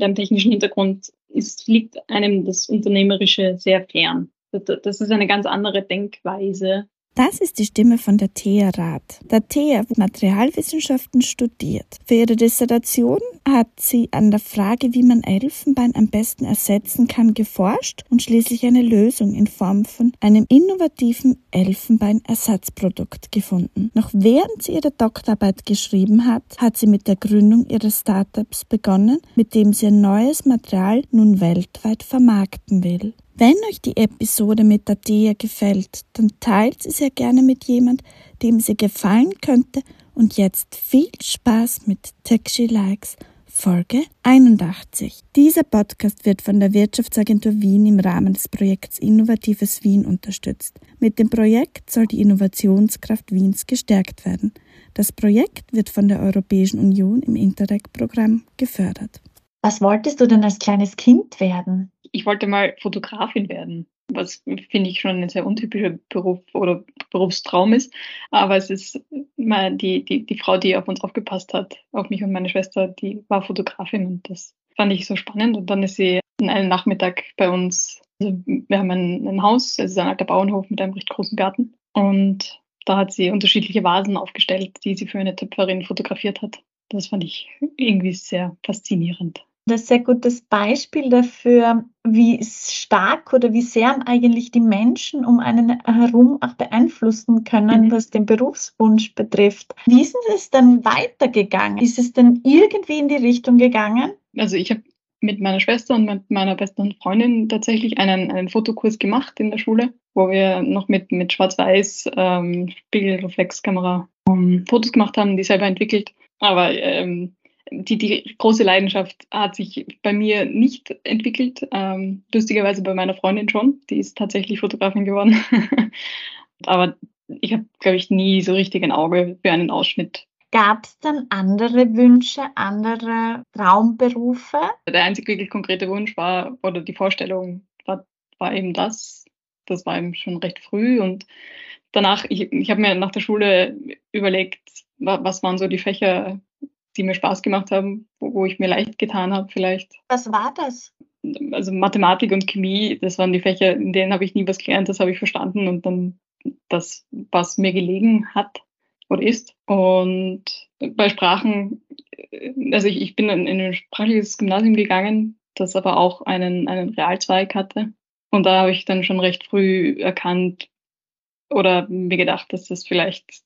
mit einem technischen Hintergrund ist, liegt einem das Unternehmerische sehr fern. Das ist eine ganz andere Denkweise das ist die Stimme von der Thea Rath. Der Thea Materialwissenschaften studiert. Für ihre Dissertation hat sie an der Frage, wie man Elfenbein am besten ersetzen kann, geforscht und schließlich eine Lösung in Form von einem innovativen Elfenbeinersatzprodukt gefunden. Noch während sie ihre Doktorarbeit geschrieben hat, hat sie mit der Gründung ihres Startups begonnen, mit dem sie ein neues Material nun weltweit vermarkten will. Wenn euch die Episode mit der Dea gefällt, dann teilt sie sehr gerne mit jemand, dem sie gefallen könnte. Und jetzt viel Spaß mit Texi Likes Folge 81. Dieser Podcast wird von der Wirtschaftsagentur Wien im Rahmen des Projekts Innovatives Wien unterstützt. Mit dem Projekt soll die Innovationskraft Wiens gestärkt werden. Das Projekt wird von der Europäischen Union im Interreg-Programm gefördert. Was wolltest du denn als kleines Kind werden? ich wollte mal Fotografin werden, was finde ich schon ein sehr untypischer Beruf oder Berufstraum ist. Aber es ist mal die, die, die Frau, die auf uns aufgepasst hat, auf mich und meine Schwester, die war Fotografin und das fand ich so spannend. Und dann ist sie einen Nachmittag bei uns. Also wir haben ein, ein Haus, es ist ein alter Bauernhof mit einem recht großen Garten. Und da hat sie unterschiedliche Vasen aufgestellt, die sie für eine Töpferin fotografiert hat. Das fand ich irgendwie sehr faszinierend ein sehr gutes Beispiel dafür, wie stark oder wie sehr eigentlich die Menschen um einen herum auch beeinflussen können, mhm. was den Berufswunsch betrifft. Wie ist es dann weitergegangen? Ist es denn irgendwie in die Richtung gegangen? Also ich habe mit meiner Schwester und mit meiner besten Freundin tatsächlich einen, einen Fotokurs gemacht in der Schule, wo wir noch mit, mit Schwarz-Weiß ähm, Spiegelreflexkamera ähm, Fotos gemacht haben, die selber entwickelt. Aber ähm, die, die große Leidenschaft hat sich bei mir nicht entwickelt. Ähm, lustigerweise bei meiner Freundin schon. Die ist tatsächlich Fotografin geworden. Aber ich habe, glaube ich, nie so richtig ein Auge für einen Ausschnitt. Gab es dann andere Wünsche, andere Traumberufe? Der einzig wirklich konkrete Wunsch war, oder die Vorstellung war, war eben das. Das war eben schon recht früh. Und danach, ich, ich habe mir nach der Schule überlegt, was waren so die Fächer, die mir Spaß gemacht haben, wo, wo ich mir leicht getan habe vielleicht. Was war das? Also Mathematik und Chemie, das waren die Fächer, in denen habe ich nie was gelernt, das habe ich verstanden und dann das, was mir gelegen hat oder ist. Und bei Sprachen, also ich, ich bin in, in ein sprachliches Gymnasium gegangen, das aber auch einen, einen Realzweig hatte. Und da habe ich dann schon recht früh erkannt oder mir gedacht, dass das vielleicht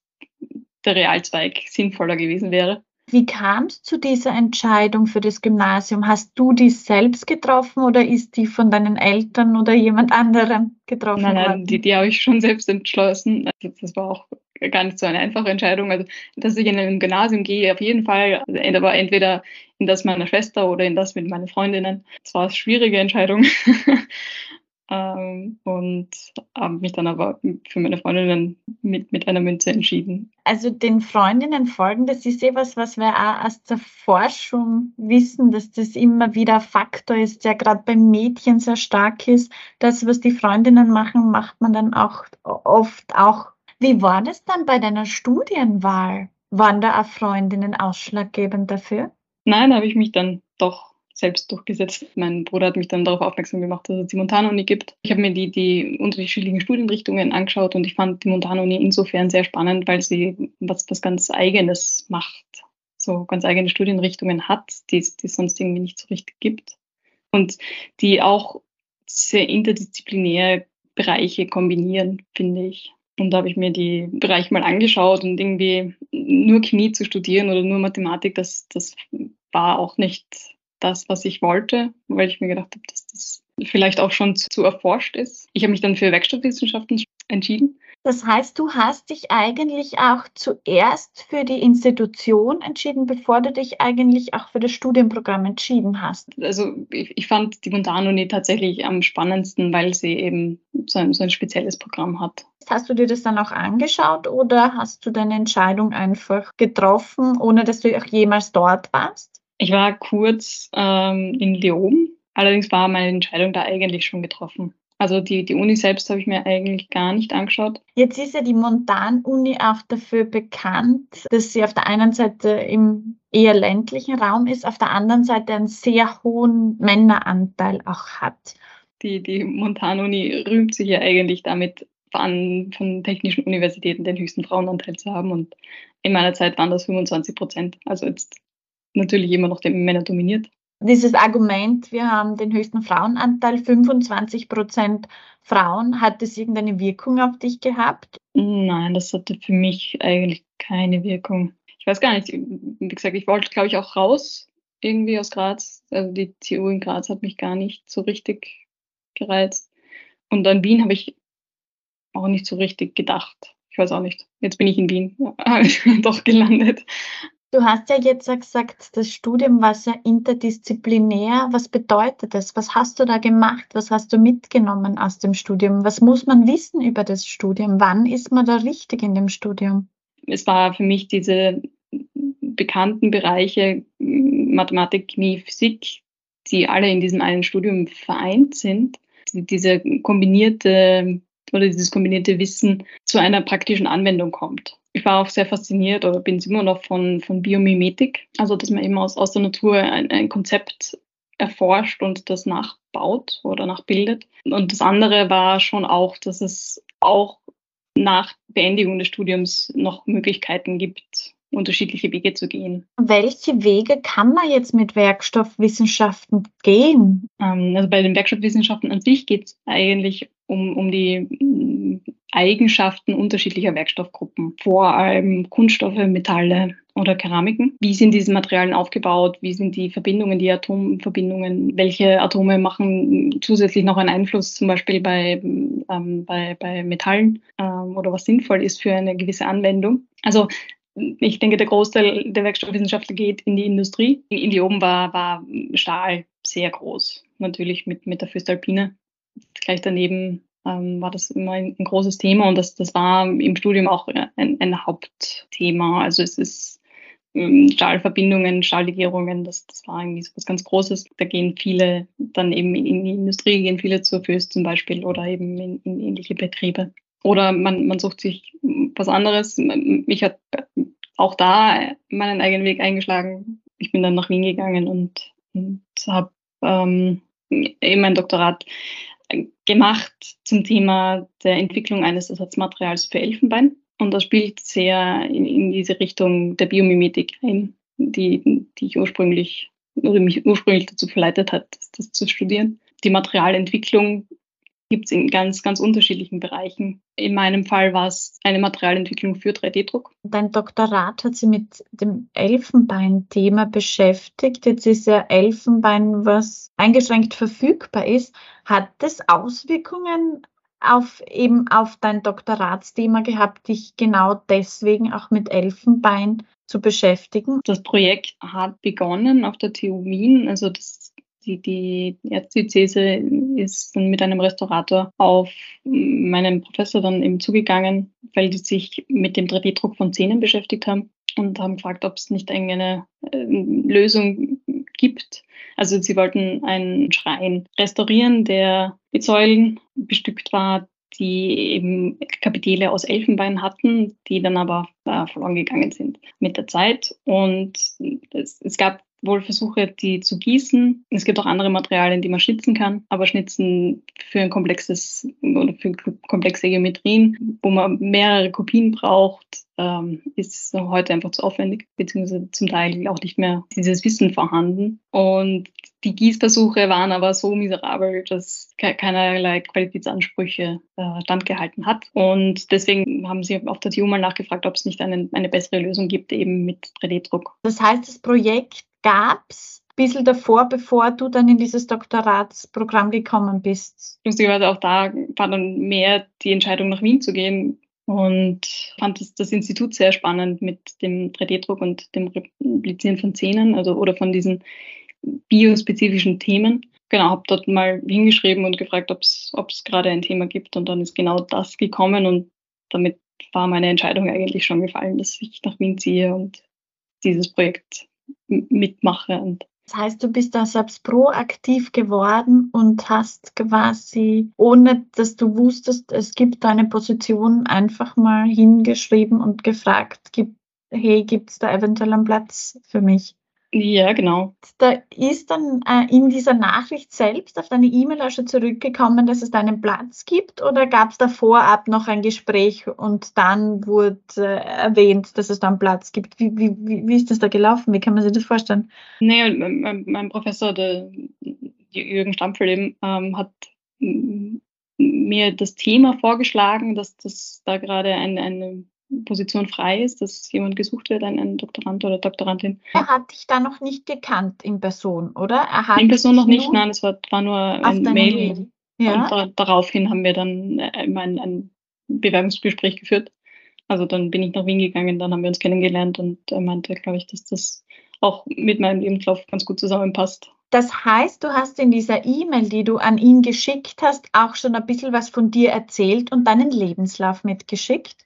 der Realzweig sinnvoller gewesen wäre. Wie kam es zu dieser Entscheidung für das Gymnasium? Hast du die selbst getroffen oder ist die von deinen Eltern oder jemand anderem getroffen nein, nein, worden? Die, die habe ich schon selbst entschlossen. Also das war auch gar nicht so eine einfache Entscheidung. Also, dass ich in ein Gymnasium gehe, auf jeden Fall, aber entweder in das meiner Schwester oder in das mit meinen Freundinnen. Das war eine schwierige Entscheidung. Ähm, und habe mich dann aber für meine Freundinnen mit, mit einer Münze entschieden. Also den Freundinnen folgen, das ist eh was, was wir auch aus der Forschung wissen, dass das immer wieder ein Faktor ist, der gerade bei Mädchen sehr stark ist. Das, was die Freundinnen machen, macht man dann auch oft auch. Wie war das dann bei deiner Studienwahl? Waren da auch Freundinnen ausschlaggebend dafür? Nein, habe ich mich dann doch selbst durchgesetzt. Mein Bruder hat mich dann darauf aufmerksam gemacht, dass es die Montana-Uni gibt. Ich habe mir die, die unterschiedlichen Studienrichtungen angeschaut und ich fand die Montana-Uni insofern sehr spannend, weil sie was, was ganz Eigenes macht. So ganz eigene Studienrichtungen hat, die, die es sonst irgendwie nicht so richtig gibt. Und die auch sehr interdisziplinäre Bereiche kombinieren, finde ich. Und da habe ich mir die Bereiche mal angeschaut und irgendwie nur Chemie zu studieren oder nur Mathematik, das, das war auch nicht das, was ich wollte, weil ich mir gedacht habe, dass das vielleicht auch schon zu, zu erforscht ist. Ich habe mich dann für Werkstattwissenschaften entschieden. Das heißt, du hast dich eigentlich auch zuerst für die Institution entschieden, bevor du dich eigentlich auch für das Studienprogramm entschieden hast. Also ich, ich fand die Montanuni tatsächlich am spannendsten, weil sie eben so ein, so ein spezielles Programm hat. Hast du dir das dann auch angeschaut oder hast du deine Entscheidung einfach getroffen, ohne dass du auch jemals dort warst? Ich war kurz ähm, in Lyon, allerdings war meine Entscheidung da eigentlich schon getroffen. Also die, die Uni selbst habe ich mir eigentlich gar nicht angeschaut. Jetzt ist ja die Montan-Uni auch dafür bekannt, dass sie auf der einen Seite im eher ländlichen Raum ist, auf der anderen Seite einen sehr hohen Männeranteil auch hat. Die, die Montanuni rühmt sich ja eigentlich damit, an, von technischen Universitäten den höchsten Frauenanteil zu haben. Und in meiner Zeit waren das 25 Prozent. Also jetzt natürlich immer noch den Männer dominiert. Dieses Argument, wir haben den höchsten Frauenanteil, 25 Prozent Frauen, hat das irgendeine Wirkung auf dich gehabt? Nein, das hatte für mich eigentlich keine Wirkung. Ich weiß gar nicht, wie gesagt, ich wollte, glaube ich, auch raus irgendwie aus Graz. Also die TU in Graz hat mich gar nicht so richtig gereizt. Und an Wien habe ich auch nicht so richtig gedacht. Ich weiß auch nicht. Jetzt bin ich in Wien doch gelandet. Du hast ja jetzt gesagt, das Studium war sehr interdisziplinär. Was bedeutet das? Was hast du da gemacht? Was hast du mitgenommen aus dem Studium? Was muss man wissen über das Studium? Wann ist man da richtig in dem Studium? Es war für mich diese bekannten Bereiche Mathematik, Chemie, Physik, die alle in diesem einen Studium vereint sind. Diese kombinierte oder dieses kombinierte Wissen zu einer praktischen Anwendung kommt ich war auch sehr fasziniert oder bin immer noch von, von Biomimetik, also dass man eben aus, aus der Natur ein, ein Konzept erforscht und das nachbaut oder nachbildet. Und das andere war schon auch, dass es auch nach Beendigung des Studiums noch Möglichkeiten gibt, unterschiedliche Wege zu gehen. Welche Wege kann man jetzt mit Werkstoffwissenschaften gehen? Ähm, also bei den Werkstoffwissenschaften an sich geht es eigentlich um, um die Eigenschaften unterschiedlicher Werkstoffgruppen, vor allem Kunststoffe, Metalle oder Keramiken. Wie sind diese Materialien aufgebaut? Wie sind die Verbindungen, die Atomverbindungen? Welche Atome machen zusätzlich noch einen Einfluss, zum Beispiel bei, ähm, bei, bei Metallen ähm, oder was sinnvoll ist für eine gewisse Anwendung? Also ich denke, der Großteil der Werkstoffwissenschaftler geht in die Industrie. In die oben war, war Stahl sehr groß, natürlich mit, mit der Fürstalpine. Gleich daneben ähm, war das immer ein, ein, großes Thema und das, das war im Studium auch ein, ein Hauptthema. Also es ist ähm, Stahlverbindungen, Stahllegierungen, das, das war irgendwie so was ganz Großes. Da gehen viele dann eben in die Industrie, gehen viele zur Föst zum Beispiel oder eben in, in ähnliche Betriebe. Oder man, man sucht sich was anderes. Mich hat auch da meinen eigenen Weg eingeschlagen. Ich bin dann nach Wien gegangen und, und habe ähm, eben mein Doktorat gemacht zum Thema der Entwicklung eines Ersatzmaterials für Elfenbein. Und das spielt sehr in, in diese Richtung der Biomimetik ein, die, die ich ursprünglich oder mich ursprünglich dazu verleitet hat, das zu studieren. Die Materialentwicklung gibt es in ganz, ganz unterschiedlichen Bereichen. In meinem Fall war es eine Materialentwicklung für 3D-Druck. Dein Doktorat hat sich mit dem Elfenbein-Thema beschäftigt. Jetzt ist ja Elfenbein, was eingeschränkt verfügbar ist. Hat das Auswirkungen auf eben auf dein Doktoratsthema gehabt, dich genau deswegen auch mit Elfenbein zu beschäftigen? Das Projekt hat begonnen auf der TU Wien. Also das die, die Erzdiözese ist dann mit einem Restaurator auf meinen Professor dann eben zugegangen, weil die sich mit dem 3D-Druck von Zähnen beschäftigt haben und haben gefragt, ob es nicht eine äh, Lösung gibt. Also sie wollten einen Schrein restaurieren, der mit Säulen bestückt war, die eben Kapitelle aus Elfenbein hatten, die dann aber äh, verloren gegangen sind mit der Zeit. Und es, es gab wohl Versuche, die zu gießen. Es gibt auch andere Materialien, die man schnitzen kann, aber schnitzen für ein komplexes oder für komplexe Geometrien, wo man mehrere Kopien braucht, ähm, ist heute einfach zu aufwendig, beziehungsweise zum Teil auch nicht mehr dieses Wissen vorhanden. Und die Gießversuche waren aber so miserabel, dass keinerlei Qualitätsansprüche äh, standgehalten hat. Und deswegen haben sie auf der TU mal nachgefragt, ob es nicht eine, eine bessere Lösung gibt, eben mit 3D-Druck. Das heißt, das Projekt gab es ein bisschen davor, bevor du dann in dieses Doktoratsprogramm gekommen bist? Lustigerweise auch da war dann mehr die Entscheidung, nach Wien zu gehen und fand das, das Institut sehr spannend mit dem 3D-Druck und dem Replizieren von Zähnen, also oder von diesen biospezifischen Themen. Genau, habe dort mal hingeschrieben und gefragt, ob es gerade ein Thema gibt und dann ist genau das gekommen und damit war meine Entscheidung eigentlich schon gefallen, dass ich nach Wien ziehe und dieses Projekt mitmache. Und das heißt, du bist da selbst proaktiv geworden und hast quasi, ohne dass du wusstest, es gibt eine Position, einfach mal hingeschrieben und gefragt, hey, gibt es da eventuell einen Platz für mich? Ja, genau. Da ist dann äh, in dieser Nachricht selbst auf deine E-Mail auch schon zurückgekommen, dass es da einen Platz gibt oder gab es da vorab noch ein Gespräch und dann wurde äh, erwähnt, dass es da einen Platz gibt? Wie, wie, wie, wie ist das da gelaufen? Wie kann man sich das vorstellen? Nee, mein, mein Professor, der Jürgen Stampfel eben, ähm, hat mir das Thema vorgeschlagen, dass das da gerade ein, eine Position frei ist, dass jemand gesucht wird, ein, ein Doktorand oder Doktorandin. Er hat dich da noch nicht gekannt in Person, oder? Er hat in Person noch nicht, nein, es war, war nur ein Mail. Mail. Ja. Und da, daraufhin haben wir dann äh, ein, ein Bewerbungsgespräch geführt. Also dann bin ich nach Wien gegangen, dann haben wir uns kennengelernt und er meinte, glaube ich, dass das auch mit meinem Lebenslauf ganz gut zusammenpasst. Das heißt, du hast in dieser E-Mail, die du an ihn geschickt hast, auch schon ein bisschen was von dir erzählt und deinen Lebenslauf mitgeschickt?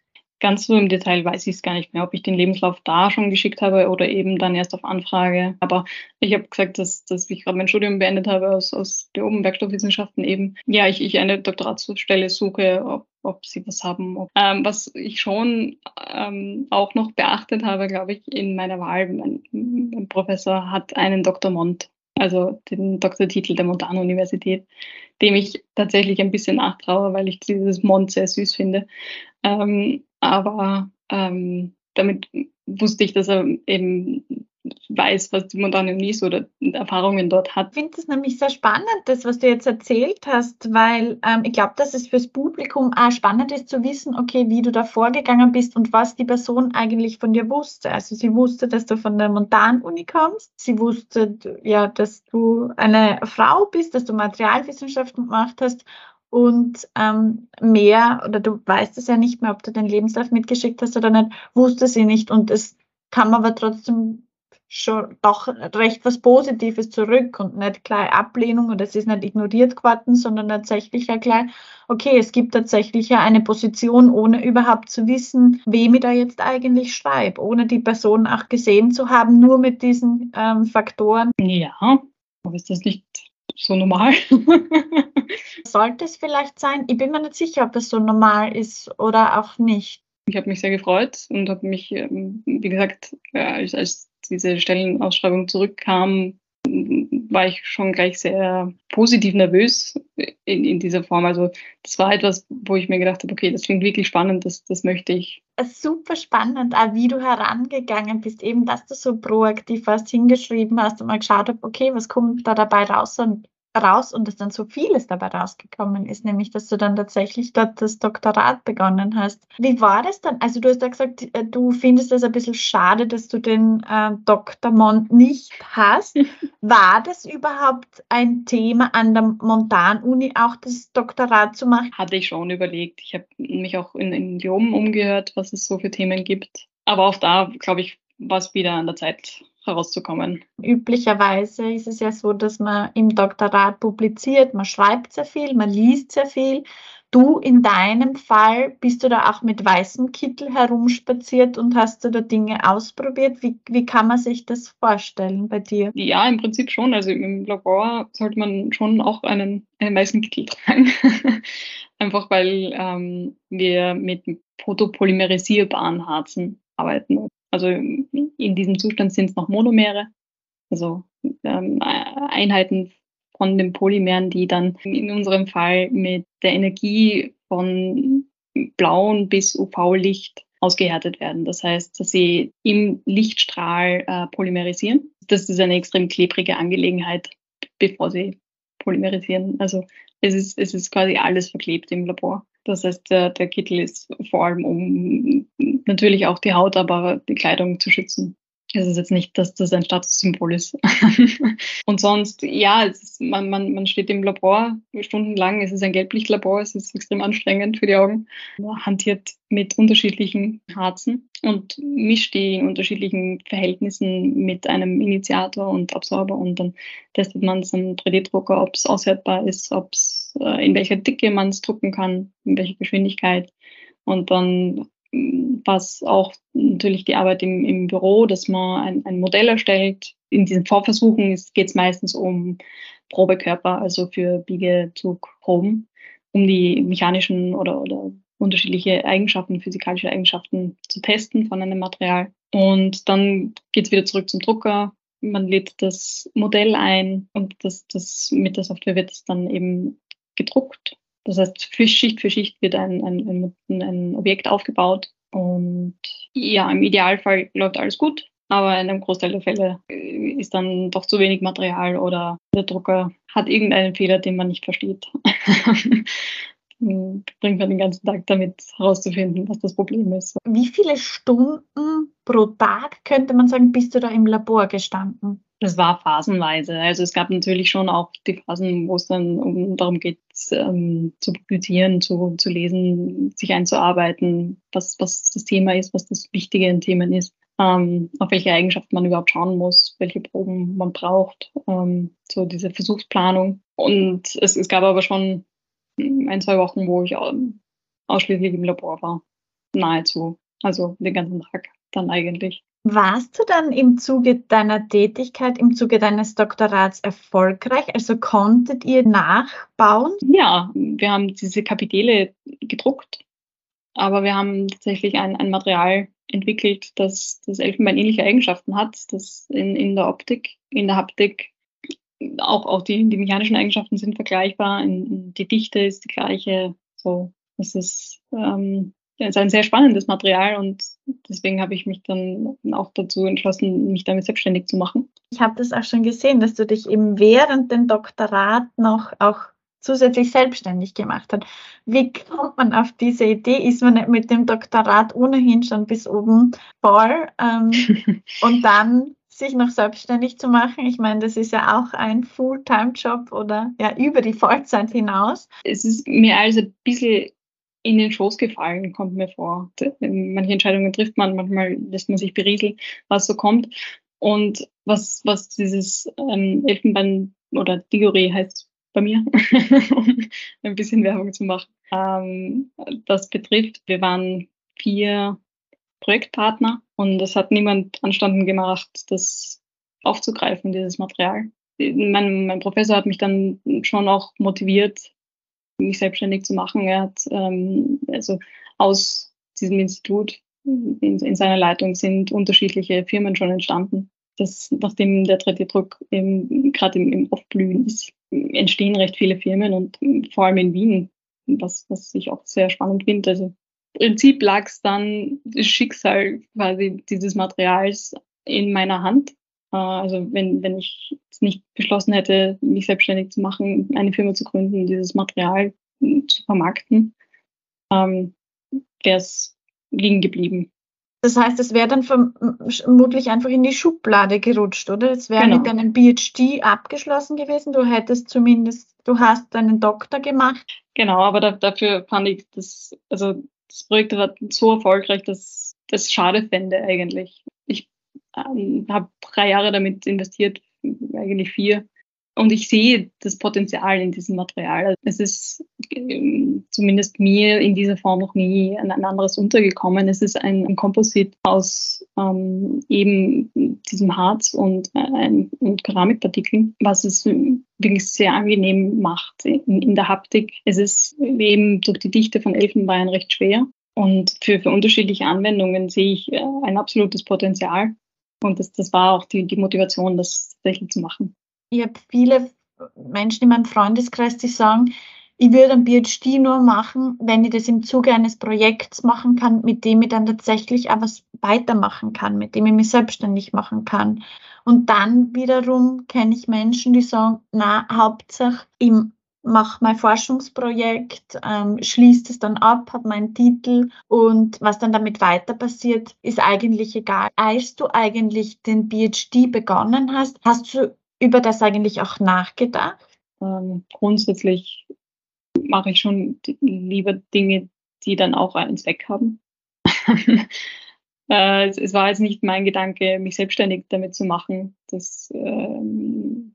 Ganz so im Detail weiß ich es gar nicht mehr, ob ich den Lebenslauf da schon geschickt habe oder eben dann erst auf Anfrage. Aber ich habe gesagt, dass, dass ich gerade mein Studium beendet habe aus, aus der oben Werkstoffwissenschaften eben. Ja, ich, ich eine Doktoratsstelle suche, ob, ob sie was haben. Ob, ähm, was ich schon ähm, auch noch beachtet habe, glaube ich, in meiner Wahl. Mein, mein Professor hat einen Dr. Mont also den Doktortitel der Montana-Universität, dem ich tatsächlich ein bisschen nachtraue, weil ich dieses Mont sehr süß finde. Ähm, aber ähm, damit wusste ich, dass er eben weiß, was die Montana so oder Erfahrungen dort hat. Ich finde es nämlich sehr spannend, das, was du jetzt erzählt hast, weil ähm, ich glaube, dass es fürs Publikum auch spannend ist zu wissen, okay, wie du da vorgegangen bist und was die Person eigentlich von dir wusste. Also sie wusste, dass du von der Montan-Uni kommst, sie wusste ja, dass du eine Frau bist, dass du Materialwissenschaften gemacht hast und ähm, mehr, oder du weißt es ja nicht mehr, ob du den Lebenslauf mitgeschickt hast oder nicht, wusste sie nicht. Und es kam aber trotzdem schon doch recht was Positives zurück und nicht gleich Ablehnung oder es ist nicht ignoriert geworden, sondern tatsächlich ja gleich, okay, es gibt tatsächlich ja eine Position, ohne überhaupt zu wissen, wem ich da jetzt eigentlich schreibe, ohne die Person auch gesehen zu haben, nur mit diesen ähm, Faktoren. Ja, aber ist das nicht so normal? Sollte es vielleicht sein? Ich bin mir nicht sicher, ob es so normal ist oder auch nicht. Ich habe mich sehr gefreut und habe mich, ähm, wie gesagt, äh, als, als diese Stellenausschreibung zurückkam, war ich schon gleich sehr positiv nervös in, in dieser Form. Also das war etwas, wo ich mir gedacht habe, okay, das klingt wirklich spannend, das, das möchte ich. Super spannend, auch wie du herangegangen bist, eben, dass du so proaktiv was hingeschrieben hast und mal geschaut hast, okay, was kommt da dabei raus und raus und dass dann so vieles dabei rausgekommen ist, nämlich dass du dann tatsächlich dort das Doktorat begonnen hast. Wie war das dann? Also du hast ja gesagt, äh, du findest es ein bisschen schade, dass du den äh, Dr. Mont nicht hast. War das überhaupt ein Thema an der Montan-Uni, auch das Doktorat zu machen? Hatte ich schon überlegt. Ich habe mich auch in, in Leoben umgehört, was es so für Themen gibt. Aber auch da, glaube ich, war es wieder an der Zeit, herauszukommen. Üblicherweise ist es ja so, dass man im Doktorat publiziert, man schreibt sehr viel, man liest sehr viel. Du in deinem Fall bist du da auch mit weißem Kittel herumspaziert und hast du da Dinge ausprobiert? Wie, wie kann man sich das vorstellen bei dir? Ja, im Prinzip schon. Also im Labor sollte man schon auch einen, einen weißen Kittel tragen. Einfach weil ähm, wir mit photopolymerisierbaren Harzen arbeiten. Also in diesem Zustand sind es noch Monomere, also ähm, Einheiten von den Polymeren, die dann in unserem Fall mit der Energie von blauen bis UV-Licht ausgehärtet werden. Das heißt, dass sie im Lichtstrahl äh, polymerisieren. Das ist eine extrem klebrige Angelegenheit, bevor sie polymerisieren. Also es ist, es ist quasi alles verklebt im Labor. Das heißt, der, der Kittel ist vor allem, um natürlich auch die Haut, aber die Kleidung zu schützen. Es ist jetzt nicht, dass das ein Statussymbol ist. und sonst, ja, ist, man, man, man steht im Labor stundenlang. Es ist ein Gelblichtlabor, es ist extrem anstrengend für die Augen. Man hantiert mit unterschiedlichen Harzen und mischt die in unterschiedlichen Verhältnissen mit einem Initiator und Absorber und dann testet man es am 3D-Drucker, ob es aushärtbar ist, ob es äh, in welcher Dicke man es drucken kann, in welcher Geschwindigkeit. Und dann was auch natürlich die Arbeit im, im Büro, dass man ein, ein Modell erstellt. In diesen Vorversuchen geht es meistens um Probekörper, also für Biegezugproben, um die mechanischen oder, oder unterschiedliche Eigenschaften, physikalische Eigenschaften zu testen von einem Material. Und dann geht es wieder zurück zum Drucker. Man lädt das Modell ein und das, das, mit der Software wird es dann eben gedruckt. Das heißt, für Schicht für Schicht wird ein, ein, ein, ein Objekt aufgebaut. Und ja, im Idealfall läuft alles gut, aber in einem Großteil der Fälle ist dann doch zu wenig Material oder der Drucker hat irgendeinen Fehler, den man nicht versteht. bringt man den ganzen Tag damit herauszufinden, was das Problem ist. Wie viele Stunden pro Tag könnte man sagen, bist du da im Labor gestanden? Das war phasenweise. Also es gab natürlich schon auch die Phasen, wo es dann um, darum geht, ähm, zu publizieren, zu, zu lesen, sich einzuarbeiten, was, was das Thema ist, was das Wichtige in Themen ist, ähm, auf welche Eigenschaften man überhaupt schauen muss, welche Proben man braucht, ähm, so diese Versuchsplanung. Und es, es gab aber schon ein, zwei Wochen, wo ich ausschließlich im Labor war. Nahezu. Also den ganzen Tag dann eigentlich. Warst du dann im Zuge deiner Tätigkeit, im Zuge deines Doktorats erfolgreich? Also konntet ihr nachbauen? Ja, wir haben diese Kapitele gedruckt, aber wir haben tatsächlich ein, ein Material entwickelt, das, das Elfenbein ähnliche Eigenschaften hat, das in, in der Optik, in der Haptik auch, auch die, die mechanischen Eigenschaften sind vergleichbar, die Dichte ist die gleiche. So, es ist, ähm, es ist ein sehr spannendes Material und deswegen habe ich mich dann auch dazu entschlossen, mich damit selbstständig zu machen. Ich habe das auch schon gesehen, dass du dich eben während dem Doktorat noch auch zusätzlich selbstständig gemacht hast. Wie kommt man auf diese Idee? Ist man nicht mit dem Doktorat ohnehin schon bis oben voll ähm, und dann sich noch selbstständig zu machen. Ich meine, das ist ja auch ein Fulltime-Job oder ja über die Vollzeit hinaus. Es ist mir also ein bisschen in den Schoß gefallen, kommt mir vor. Manche Entscheidungen trifft man, manchmal lässt man sich berieseln, was so kommt. Und was, was dieses ähm, Elfenbein oder Digore heißt bei mir, um ein bisschen Werbung zu machen, ähm, das betrifft, wir waren vier Projektpartner und es hat niemand anstanden gemacht, das aufzugreifen, dieses Material. Mein, mein Professor hat mich dann schon auch motiviert, mich selbstständig zu machen. Er hat ähm, also aus diesem Institut in, in, seiner Leitung sind unterschiedliche Firmen schon entstanden. Das, nachdem der 3D-Druck gerade im, im Aufblühen ist, entstehen recht viele Firmen und vor allem in Wien, was, was ich auch sehr spannend finde. Also Prinzip lag es dann das Schicksal quasi dieses Materials in meiner Hand. Äh, also wenn, wenn ich es nicht beschlossen hätte, mich selbstständig zu machen, eine Firma zu gründen, dieses Material zu vermarkten, ähm, wäre es liegen geblieben. Das heißt, es wäre dann vermutlich einfach in die Schublade gerutscht, oder? Es wäre genau. mit deinem PhD abgeschlossen gewesen. Du hättest zumindest, du hast deinen Doktor gemacht. Genau, aber da, dafür fand ich das, also das Projekt war so erfolgreich, dass das schade fände eigentlich. Ähm, habe drei Jahre damit investiert, eigentlich vier. Und ich sehe das Potenzial in diesem Material. Es ist ähm, zumindest mir in dieser Form noch nie ein, ein anderes untergekommen. Es ist ein, ein Komposit aus ähm, eben diesem Harz und, äh, und Keramikpartikeln, was es wirklich sehr angenehm macht in, in der Haptik. Es ist eben durch die Dichte von Elfenbein recht schwer. Und für, für unterschiedliche Anwendungen sehe ich äh, ein absolutes Potenzial. Und das, das war auch die, die Motivation, das tatsächlich zu machen ich habe viele Menschen in meinem Freundeskreis, die sagen, ich würde ein PhD nur machen, wenn ich das im Zuge eines Projekts machen kann, mit dem ich dann tatsächlich auch was weitermachen kann, mit dem ich mich selbstständig machen kann. Und dann wiederum kenne ich Menschen, die sagen, na, Hauptsache, ich mache mein Forschungsprojekt, ähm, schließt es dann ab, habe meinen Titel und was dann damit weiter passiert, ist eigentlich egal. Als du eigentlich den PhD begonnen hast, hast du über das eigentlich auch nachgedacht? Ähm, grundsätzlich mache ich schon lieber Dinge, die dann auch einen Zweck haben. äh, es, es, war jetzt nicht mein Gedanke, mich selbstständig damit zu machen. Das ähm,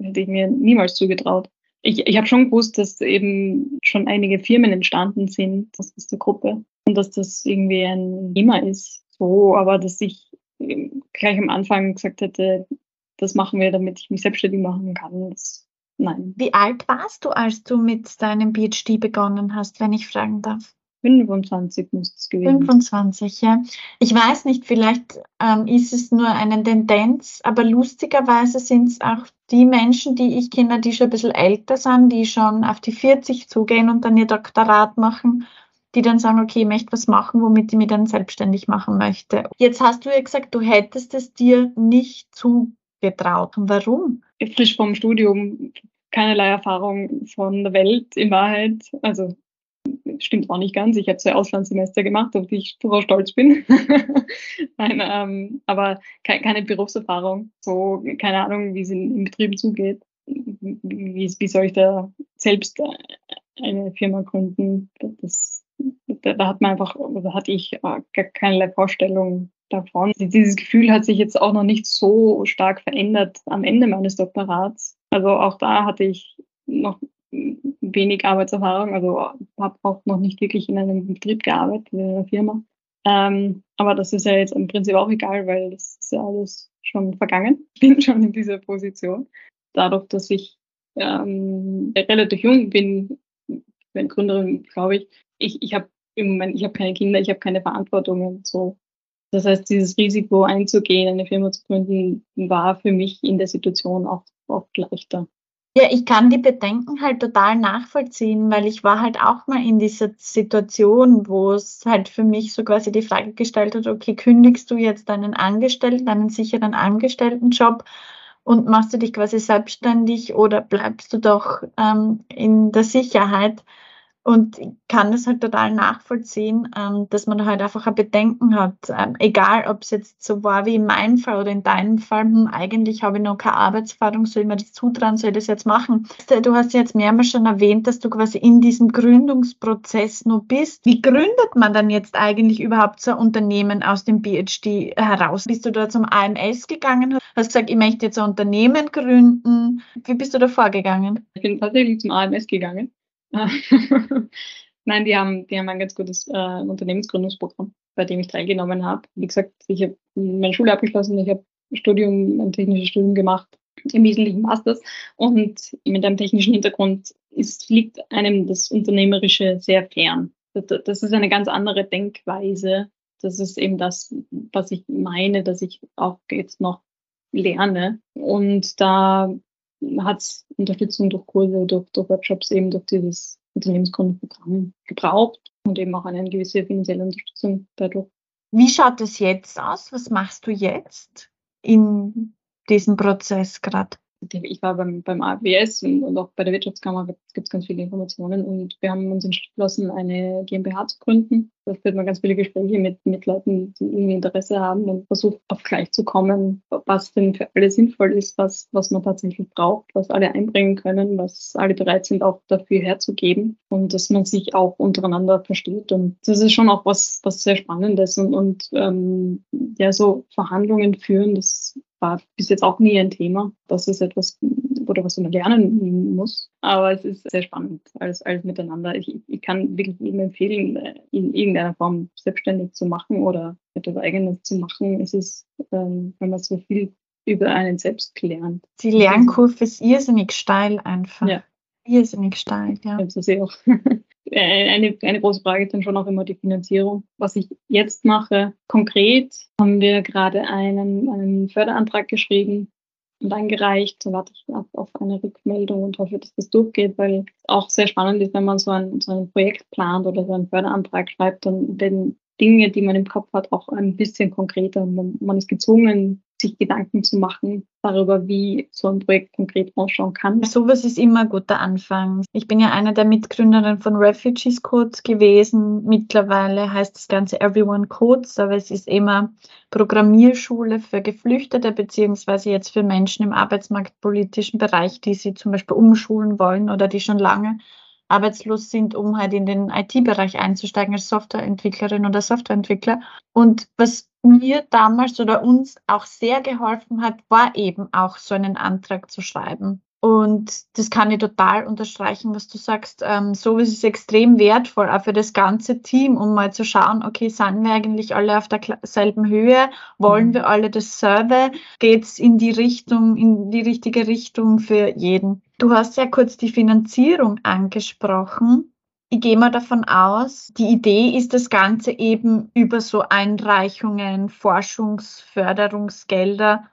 hätte ich mir niemals zugetraut. Ich, ich habe schon gewusst, dass eben schon einige Firmen entstanden sind aus dieser Gruppe und dass das irgendwie ein Thema ist. So, aber dass ich gleich am Anfang gesagt hätte, das machen wir, damit ich mich selbstständig machen kann. Das, nein. Wie alt warst du, als du mit deinem PhD begonnen hast, wenn ich fragen darf? 25 muss es gewesen 25, ja. Ich weiß nicht, vielleicht ähm, ist es nur eine Tendenz, aber lustigerweise sind es auch die Menschen, die ich kenne, die schon ein bisschen älter sind, die schon auf die 40 zugehen und dann ihr Doktorat machen, die dann sagen, okay, ich möchte was machen, womit ich mich dann selbstständig machen möchte. Jetzt hast du ja gesagt, du hättest es dir nicht zugetraut. Warum? Frisch vom Studium, keinerlei Erfahrung von der Welt in Wahrheit. Also stimmt auch nicht ganz. Ich habe zwei Auslandssemester gemacht, auf die ich durchaus stolz bin. Nein, ähm, aber ke keine Berufserfahrung. So, keine Ahnung, wie es in, in Betrieben zugeht. Wie, wie soll ich da selbst äh, eine Firma gründen? Das, da, da hat man einfach, da hatte ich äh, keinerlei Vorstellung davon. Dieses Gefühl hat sich jetzt auch noch nicht so stark verändert am Ende meines Doktorats. Also auch da hatte ich noch wenig Arbeitserfahrung, also habe auch noch nicht wirklich in einem Betrieb gearbeitet, in einer Firma. Ähm, aber das ist ja jetzt im Prinzip auch egal, weil das ist ja alles schon vergangen. Ich bin schon in dieser Position. Dadurch, dass ich ähm, relativ jung bin, bin Gründerin, glaube ich, ich, ich habe im Moment, ich habe keine Kinder, ich habe keine Verantwortung so. Das heißt, dieses Risiko einzugehen, eine Firma zu gründen, war für mich in der Situation auch oft leichter. Ja, ich kann die Bedenken halt total nachvollziehen, weil ich war halt auch mal in dieser Situation, wo es halt für mich so quasi die Frage gestellt hat, okay, kündigst du jetzt deinen Angestellten, deinen sicheren Angestelltenjob und machst du dich quasi selbstständig oder bleibst du doch ähm, in der Sicherheit? Und kann es halt total nachvollziehen, ähm, dass man halt einfach ein Bedenken hat. Ähm, egal, ob es jetzt so war wie in meinem Fall oder in deinem Fall, hm, eigentlich habe ich noch keine Arbeitserfahrung, soll ich mir das zutrauen, soll ich das jetzt machen? Du hast jetzt mehrmals schon erwähnt, dass du quasi in diesem Gründungsprozess noch bist. Wie gründet man dann jetzt eigentlich überhaupt so ein Unternehmen aus dem PhD heraus? Bist du da zum AMS gegangen? Hast gesagt, ich möchte jetzt ein Unternehmen gründen. Wie bist du da vorgegangen? Ich bin tatsächlich zum AMS gegangen Nein, die haben, die haben ein ganz gutes äh, Unternehmensgründungsprogramm, bei dem ich teilgenommen habe. Wie gesagt, ich habe meine Schule abgeschlossen, ich habe Studium, ein technisches Studium gemacht, im Wesentlichen Masters. Und mit einem technischen Hintergrund ist, liegt einem das Unternehmerische sehr fern. Das ist eine ganz andere Denkweise. Das ist eben das, was ich meine, dass ich auch jetzt noch lerne. Und da hat Unterstützung durch Kurse, durch, durch Workshops, eben durch dieses Unternehmensgründungsprogramm gebraucht und eben auch eine gewisse finanzielle Unterstützung dadurch. Wie schaut es jetzt aus? Was machst du jetzt in diesem Prozess gerade? Ich war beim, beim AWS und, auch bei der Wirtschaftskammer gibt es ganz viele Informationen und wir haben uns entschlossen, eine GmbH zu gründen. Da führt man ganz viele Gespräche mit, mit Leuten, die irgendwie Interesse haben und versucht auf gleich zu kommen, was denn für alle sinnvoll ist, was, was man tatsächlich braucht, was alle einbringen können, was alle bereit sind, auch dafür herzugeben und dass man sich auch untereinander versteht. Und das ist schon auch was, was sehr Spannendes und, und ähm, ja, so Verhandlungen führen, das war bis jetzt auch nie ein Thema. Das ist etwas, oder was man lernen muss. Aber es ist sehr spannend, alles, alles miteinander. Ich, ich kann wirklich jedem empfehlen, äh, in irgendeiner Form selbstständig zu machen oder etwas Eigenes zu machen. Es ist, ähm, wenn man so viel über einen selbst lernt. Die Lernkurve ist irrsinnig steil einfach. Ja. Irrsinnig steil, ja. Das ist auch. Äh, eine, eine große Frage ist dann schon auch immer die Finanzierung. Was ich jetzt mache, konkret haben wir gerade einen, einen Förderantrag geschrieben und eingereicht. Da warte ich auf, eine Rückmeldung und hoffe, dass das durchgeht, weil auch sehr spannend ist, wenn man so ein, so ein Projekt plant oder so einen Förderantrag schreibt, dann werden Dinge, die man im Kopf hat, auch ein bisschen konkreter. Man, man ist gezwungen, sich Gedanken zu machen darüber, wie so ein Projekt konkret ausschauen kann. Sowas ist immer ein guter Anfang. Ich bin ja eine der Mitgründerinnen von Refugees Codes gewesen. Mittlerweile heißt das Ganze Everyone Codes, aber es ist immer Programmierschule für Geflüchtete beziehungsweise jetzt für Menschen im arbeitsmarktpolitischen Bereich, die sie zum Beispiel umschulen wollen oder die schon lange arbeitslos sind, um halt in den IT-Bereich einzusteigen als Softwareentwicklerin oder Softwareentwickler. Und was mir damals oder uns auch sehr geholfen hat, war eben auch so einen Antrag zu schreiben. Und das kann ich total unterstreichen, was du sagst. Ähm, sowas ist extrem wertvoll, auch für das ganze Team, um mal zu schauen, okay, sind wir eigentlich alle auf derselben Höhe? Wollen mhm. wir alle dasselbe? Geht es in die Richtung, in die richtige Richtung für jeden? Du hast ja kurz die Finanzierung angesprochen. ich gehe mal davon aus, die Idee ist, das Ganze eben über so Einreichungen, Forschungsförderungsgelder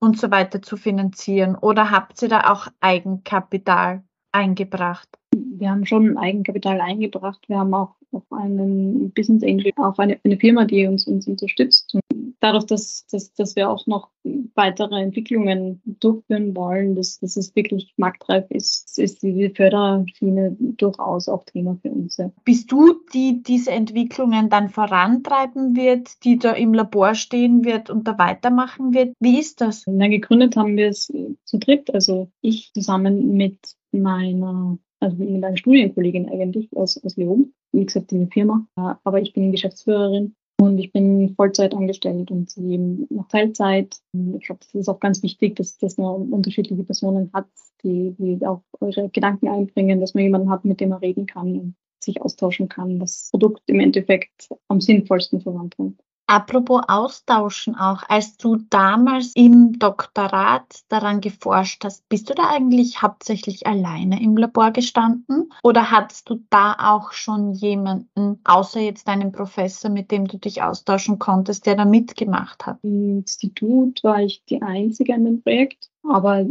und so weiter zu finanzieren. Oder habt ihr da auch Eigenkapital eingebracht? Wir haben schon Eigenkapital eingebracht. Wir haben auch auf einen Business Angel, auf eine, eine Firma, die uns, uns unterstützt. Dadurch, dass, dass, dass wir auch noch weitere Entwicklungen durchführen wollen, dass, dass es wirklich marktreif ist, ist die Förderschiene durchaus auch Thema für uns. Ja. Bist du, die diese Entwicklungen dann vorantreiben wird, die da im Labor stehen wird und da weitermachen wird? Wie ist das? Na, gegründet haben wir es zu dritt, also ich zusammen mit meiner also mit einer Studienkollegin eigentlich aus, aus Leoben wie gesagt, diese Firma. Aber ich bin Geschäftsführerin und ich bin Vollzeit angestellt und sie eben noch Teilzeit. Ich glaube, das ist auch ganz wichtig, dass, dass man unterschiedliche Personen hat, die, die auch eure Gedanken einbringen, dass man jemanden hat, mit dem man reden kann und sich austauschen kann, das Produkt im Endeffekt am sinnvollsten voranbringt. Apropos Austauschen auch, als du damals im Doktorat daran geforscht hast, bist du da eigentlich hauptsächlich alleine im Labor gestanden oder hattest du da auch schon jemanden, außer jetzt deinen Professor, mit dem du dich austauschen konntest, der da mitgemacht hat? Im Institut war ich die Einzige an dem Projekt aber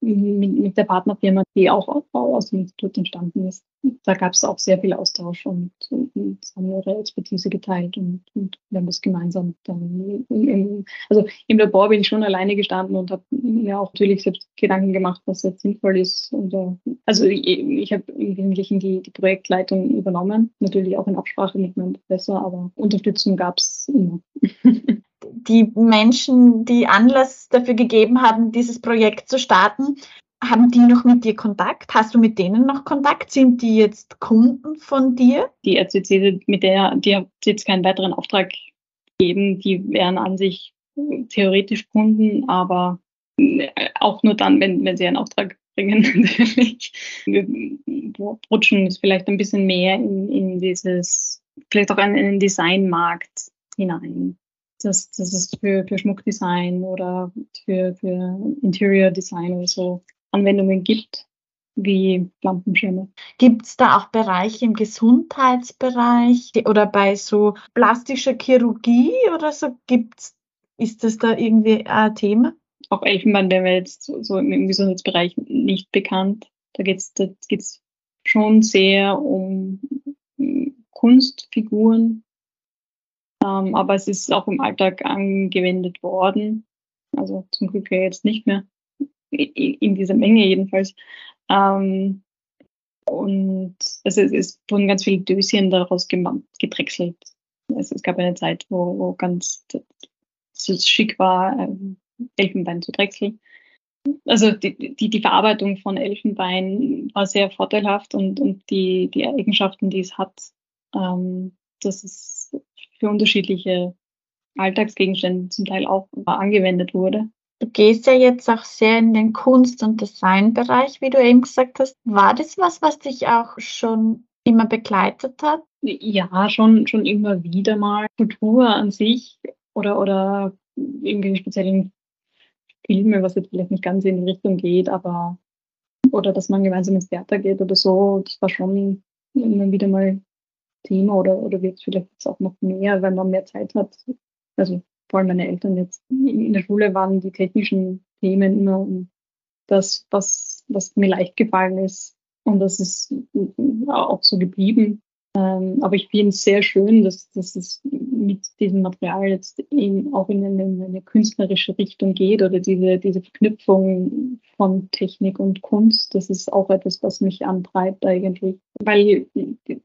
mit, der Partnerfirma, die auch aus dem Institut entstanden ist. Da gab es auch sehr viel Austausch und, und haben ihre Expertise geteilt und, und wir haben das gemeinsam dann im, also im Labor bin ich schon alleine gestanden und habe mir auch natürlich selbst Gedanken gemacht, was jetzt sinnvoll ist. Und, also ich, ich habe im Wesentlichen die, die Projektleitung übernommen, natürlich auch in Absprache mit meinem Professor, aber Unterstützung gab es immer. die Menschen, die Anlass dafür gegeben haben, dieses Projekt zu starten, haben die noch mit dir Kontakt? Hast du mit denen noch Kontakt? Sind die jetzt Kunden von dir? Die RCC, mit der die hat jetzt keinen weiteren Auftrag geben, die wären an sich theoretisch Kunden, aber äh, auch nur dann, wenn, wenn sie einen Auftrag bringen, natürlich. Wir rutschen es vielleicht ein bisschen mehr in, in dieses, vielleicht auch in den Designmarkt hinein dass, dass es für, für Schmuckdesign oder für, für Interior Design oder so Anwendungen gibt, wie Lampenschirme. Gibt es da auch Bereiche im Gesundheitsbereich oder bei so plastischer Chirurgie oder so? Gibt's, ist das da irgendwie ein Thema? Auch Elfenbein wäre jetzt so, so im Gesundheitsbereich nicht bekannt. Da geht es da geht's schon sehr um Kunstfiguren, ähm, aber es ist auch im Alltag angewendet worden. Also zum Glück ja jetzt nicht mehr. In dieser Menge jedenfalls. Ähm, und es, ist, es wurden ganz viele Döschen daraus gedrechselt. Es, es gab eine Zeit, wo, wo ganz so schick war, ähm, Elfenbein zu drechseln. Also die, die, die Verarbeitung von Elfenbein war sehr vorteilhaft und, und die, die Eigenschaften, die es hat, ähm, das ist für unterschiedliche Alltagsgegenstände zum Teil auch angewendet wurde. Du gehst ja jetzt auch sehr in den Kunst- und Designbereich, wie du eben gesagt hast. War das was, was dich auch schon immer begleitet hat? Ja, schon, schon immer wieder mal. Kultur an sich oder, oder irgendwelche speziellen Filme, was jetzt vielleicht nicht ganz in die Richtung geht, aber oder dass man gemeinsam ins Theater geht oder so, das war schon immer wieder mal Thema oder, oder wird es vielleicht jetzt auch noch mehr, wenn man mehr Zeit hat. Also vor allem meine Eltern jetzt in der Schule waren die technischen Themen immer das, was, was mir leicht gefallen ist. Und das ist auch so geblieben. Ähm, aber ich finde es sehr schön, dass, dass es mit diesem Material jetzt eben auch in eine, in eine, künstlerische Richtung geht oder diese, diese Verknüpfung von Technik und Kunst. Das ist auch etwas, was mich antreibt eigentlich, weil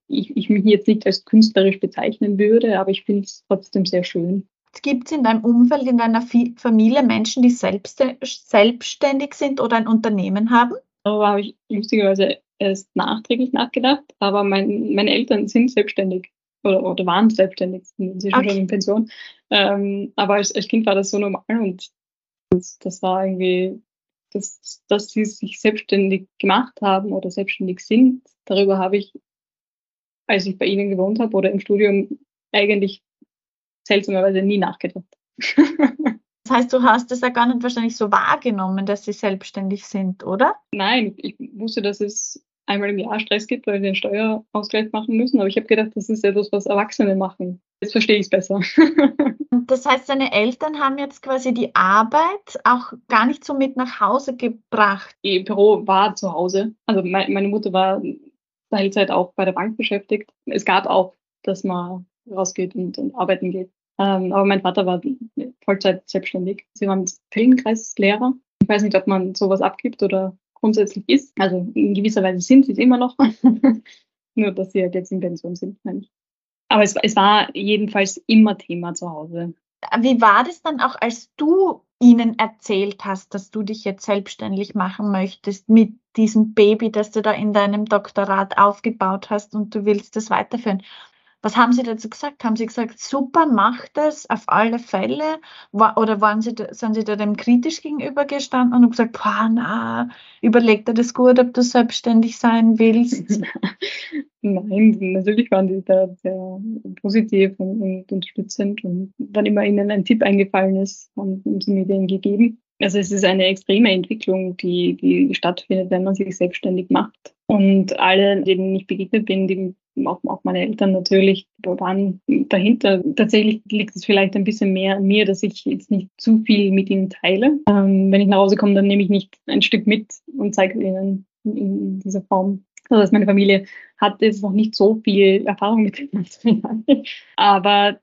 ich, ich mich jetzt nicht als künstlerisch bezeichnen würde, aber ich finde es trotzdem sehr schön. Gibt es in deinem Umfeld, in deiner Familie Menschen, die selbst, selbstständig sind oder ein Unternehmen haben? Darüber habe ich lustigerweise erst nachträglich nachgedacht, aber mein, meine Eltern sind selbstständig oder, oder waren selbstständig, sind inzwischen okay. schon in Pension. Ähm, aber als, als Kind war das so normal und das, das war irgendwie, das, dass sie sich selbstständig gemacht haben oder selbstständig sind, darüber habe ich, als ich bei ihnen gewohnt habe oder im Studium, eigentlich seltsamerweise nie nachgedacht. Das heißt, du hast es ja gar nicht wahrscheinlich so wahrgenommen, dass sie selbstständig sind, oder? Nein, ich wusste, dass es einmal im Jahr Stress gibt, weil wir den Steuerausgleich machen müssen. Aber ich habe gedacht, das ist etwas, was Erwachsene machen. Jetzt verstehe ich es besser. das heißt, deine Eltern haben jetzt quasi die Arbeit auch gar nicht so mit nach Hause gebracht. Ihr Büro war zu Hause. Also meine Mutter war Teilzeit auch bei der Bank beschäftigt. Es gab auch, dass man rausgeht und, und arbeiten geht. Ähm, aber mein Vater war Vollzeit selbstständig. Sie waren Filmkreislehrer. Ich weiß nicht, ob man sowas abgibt oder grundsätzlich ist. Also in gewisser Weise sind sie es immer noch. Nur, dass sie halt jetzt in Pension sind, ich. Aber es, es war jedenfalls immer Thema zu Hause. Wie war das dann auch, als du ihnen erzählt hast, dass du dich jetzt selbstständig machen möchtest mit diesem Baby, das du da in deinem Doktorat aufgebaut hast und du willst das weiterführen? Was haben Sie dazu gesagt? Haben Sie gesagt, super, mach das auf alle Fälle? Oder waren Sie, sind Sie da dem kritisch gegenübergestanden und gesagt, boah, na, überleg dir das gut, ob du selbstständig sein willst? Nein, natürlich waren die da sehr positiv und, und unterstützend. Und wann immer ihnen ein Tipp eingefallen ist, haben sie mir den gegeben. Also es ist eine extreme Entwicklung, die, die stattfindet, wenn man sich selbstständig macht. Und alle, denen ich begegnet bin, die, auch, auch meine Eltern natürlich, waren dahinter. Tatsächlich liegt es vielleicht ein bisschen mehr an mir, dass ich jetzt nicht zu viel mit ihnen teile. Ähm, wenn ich nach Hause komme, dann nehme ich nicht ein Stück mit und zeige ihnen in, in dieser Form. Also dass meine Familie hat jetzt noch nicht so viel Erfahrung mit dem Material. Aber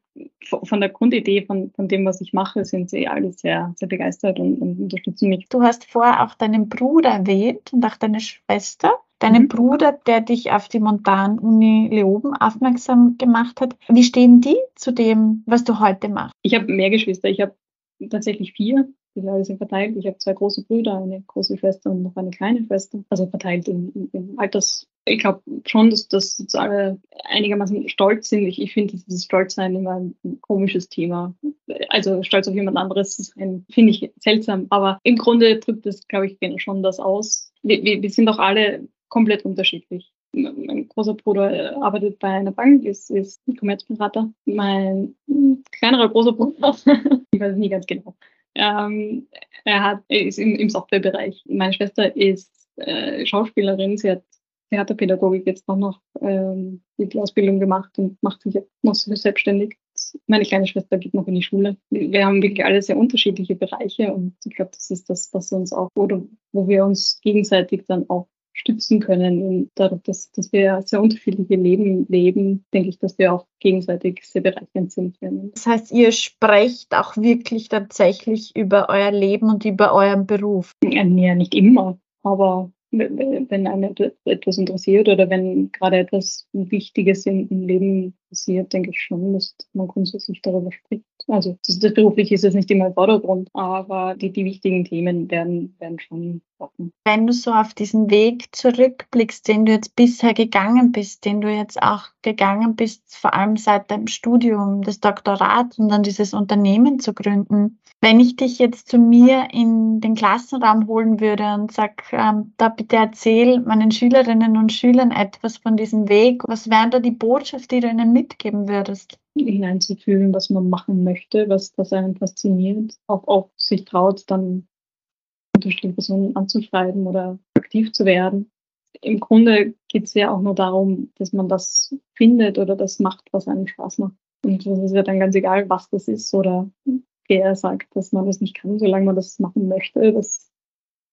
von der Grundidee, von, von dem, was ich mache, sind sie alle sehr, sehr begeistert und, und unterstützen mich. Du hast vorher auch deinen Bruder erwähnt und auch deine Schwester. Deinen mhm. Bruder, der dich auf die Montan-Uni Leoben aufmerksam gemacht hat. Wie stehen die zu dem, was du heute machst? Ich habe mehr Geschwister. Ich habe tatsächlich vier. Die Leute sind verteilt. Ich habe zwei große Brüder, eine große Schwester und noch eine kleine Schwester. Also verteilt im, im Alters. Ich glaube schon, dass, dass alle einigermaßen stolz sind. Ich, ich finde dieses Stolzsein immer ein komisches Thema. Also stolz auf jemand anderes finde ich seltsam. Aber im Grunde drückt das, glaube ich, schon das aus. Wir, wir, wir sind doch alle komplett unterschiedlich. Mein großer Bruder arbeitet bei einer Bank, ist, ist Kommerzberater. Mein kleinerer großer Bruder, ich weiß es nie ganz genau, ähm, er, hat, ist im, im Softwarebereich. Meine Schwester ist äh, Schauspielerin. Sie hat Theaterpädagogik jetzt auch noch ähm, die Ausbildung gemacht und macht sich jetzt noch selbstständig. Meine kleine Schwester geht noch in die Schule. Wir haben wirklich alle sehr unterschiedliche Bereiche und ich glaube, das ist das, was uns auch, oder wo wir uns gegenseitig dann auch stützen können. Und dadurch, dass, dass wir sehr unterschiedliche Leben leben, denke ich, dass wir auch gegenseitig sehr bereichernd sind. Das heißt, ihr sprecht auch wirklich tatsächlich über euer Leben und über euren Beruf? Ja, nicht immer, aber wenn einen etwas interessiert oder wenn gerade etwas Wichtiges im Leben passiert, denke ich schon, dass man grundsätzlich darüber spricht. Also das, das Berufliche ist jetzt nicht immer im Vordergrund, aber die, die wichtigen Themen werden, werden schon offen. Wenn du so auf diesen Weg zurückblickst, den du jetzt bisher gegangen bist, den du jetzt auch gegangen bist, vor allem seit deinem Studium, das Doktorat und dann dieses Unternehmen zu gründen, wenn ich dich jetzt zu mir in den Klassenraum holen würde und sag, ähm, da bitte erzähl meinen Schülerinnen und Schülern etwas von diesem Weg, was wäre da die Botschaft, die du ihnen mitgeben würdest? Hineinzufühlen, was man machen möchte, was, was einen fasziniert, auch, auch sich traut, dann unterschiedliche Personen anzuschreiben oder aktiv zu werden. Im Grunde geht es ja auch nur darum, dass man das findet oder das macht, was einem Spaß macht. Und es ist ja dann ganz egal, was das ist oder wer sagt, dass man das nicht kann, solange man das machen möchte. Das,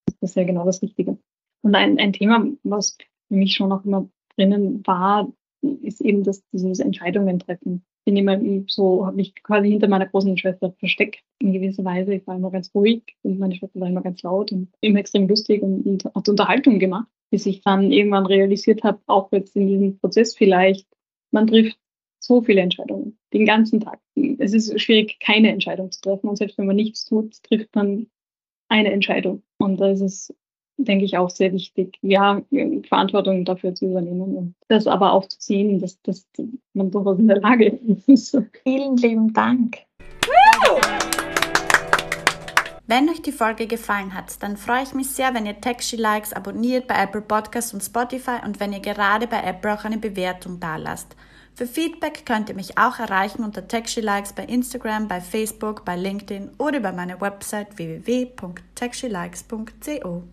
das ist ja genau das Richtige. Und ein, ein Thema, was für mich schon auch immer drinnen war, ist eben das, dieses Entscheidungen treffen. Bin immer so, habe mich quasi hinter meiner großen Schwester versteckt in gewisser Weise. Ich war immer ganz ruhig und meine Schwester war immer ganz laut und immer extrem lustig und, und hat Unterhaltung gemacht, bis ich dann irgendwann realisiert habe, auch jetzt in diesem Prozess vielleicht, man trifft so viele Entscheidungen, den ganzen Tag. Es ist schwierig, keine Entscheidung zu treffen. Und selbst wenn man nichts tut, trifft man eine Entscheidung. Und da ist es, denke ich, auch sehr wichtig, ja, Verantwortung dafür zu übernehmen und das aber auch zu sehen, dass, dass man durchaus in der Lage ist. Vielen lieben Dank. Wenn euch die Folge gefallen hat, dann freue ich mich sehr, wenn ihr Texty Likes abonniert bei Apple Podcasts und Spotify und wenn ihr gerade bei Apple auch eine Bewertung da lasst. Für Feedback könnt ihr mich auch erreichen unter TextureLikes bei Instagram, bei Facebook, bei LinkedIn oder über meine Website www.texturelikes.co.